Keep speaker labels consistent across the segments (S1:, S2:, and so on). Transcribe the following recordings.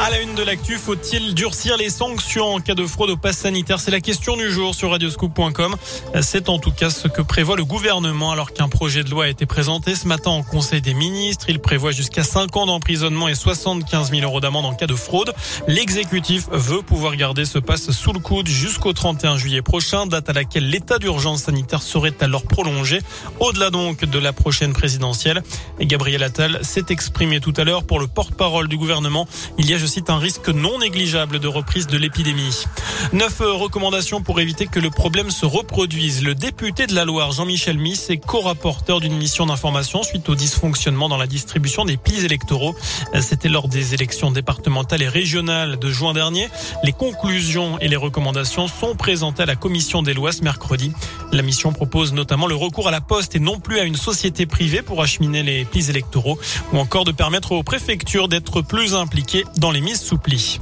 S1: À la une de l'actu, faut-il durcir les sanctions en cas de fraude au pass sanitaire C'est la question du jour sur radioscoop.com. C'est en tout cas ce que prévoit le gouvernement alors qu'un projet de loi a été présenté ce matin en Conseil des ministres. Il prévoit jusqu'à 5 ans d'emprisonnement et 75 000 euros d'amende en cas de fraude. L'exécutif veut pouvoir garder ce pass sous le coude jusqu'au 31 juillet prochain, date à laquelle l'état d'urgence sanitaire serait alors prolongé, au-delà donc de la prochaine présidentielle. Gabriel Attal s'est exprimé tout à l'heure pour le porte-parole du gouvernement. Il y a je cite, un risque non négligeable de reprise de l'épidémie. Neuf recommandations pour éviter que le problème se reproduise. Le député de la Loire, Jean-Michel Miss, est co-rapporteur d'une mission d'information suite au dysfonctionnement dans la distribution des plis électoraux. C'était lors des élections départementales et régionales de juin dernier. Les conclusions et les recommandations sont présentées à la commission des lois ce mercredi. La mission propose notamment le recours à la poste et non plus à une société privée pour acheminer les plis électoraux ou encore de permettre aux préfectures d'être plus impliquées dans les mises sous pli.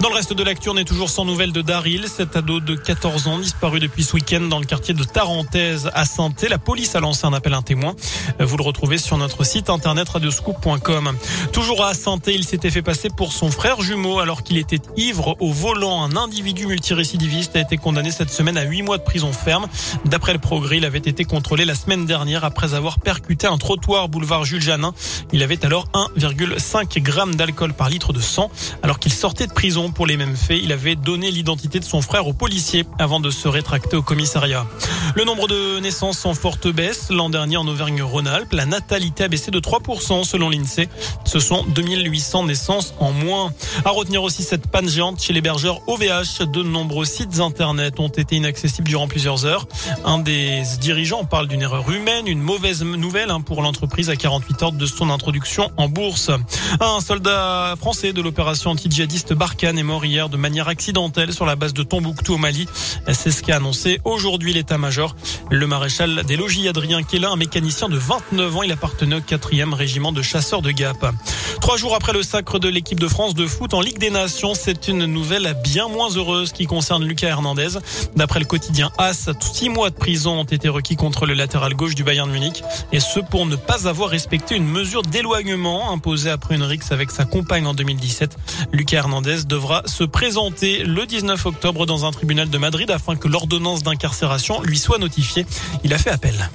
S1: Dans le reste de l'actu, on est toujours sans nouvelles de Daryl, cet ado de 14 ans disparu depuis ce week-end dans le quartier de Tarentaise à saint La police a lancé un appel à un témoin. Vous le retrouvez sur notre site internet radioscoop.com. Toujours à saint il s'était fait passer pour son frère jumeau alors qu'il était ivre au volant. Un individu multirécidiviste a été condamné cette semaine à 8 mois de prison ferme. D'après le progrès, il avait été contrôlé la semaine dernière après avoir percuté un trottoir boulevard Jules Janin. Il avait alors 1,5 g d'alcool par litre de sang alors qu'il sortait de prison pour les mêmes faits. Il avait donné l'identité de son frère aux policiers avant de se rétracter au commissariat. Le nombre de naissances en forte baisse. L'an dernier en Auvergne-Rhône-Alpes, la natalité a baissé de 3% selon l'INSEE. Ce sont 2800 naissances en moins. À retenir aussi cette panne géante chez l'hébergeur OVH. De nombreux sites internet ont été inaccessibles durant plusieurs heures. Un des dirigeants parle d'une erreur humaine, une mauvaise nouvelle hein, pour l'entreprise à 48 heures de son introduction en bourse. Un soldat français de l'opération anti-djihadiste Barkhane est mort hier de manière accidentelle sur la base de Tombouctou au Mali. C'est ce qu'a annoncé aujourd'hui l'état-major. Le maréchal des logis Adrien Kella, un mécanicien de 29 ans, il appartenait au 4e régiment de chasseurs de Gap. Trois jours après le sacre de l'équipe de France de foot en Ligue des Nations, c'est une nouvelle bien moins heureuse qui concerne Lucas Hernandez. D'après le quotidien AS, six mois de prison ont été requis contre le latéral gauche du Bayern Munich et ce pour ne pas avoir respecté une mesure d'éloignement imposée après une rixe avec sa compagne en 2017. Lucas Hernandez devra se présenter le 19 octobre dans un tribunal de Madrid afin que l'ordonnance d'incarcération lui soit notifiée. Il a fait appel.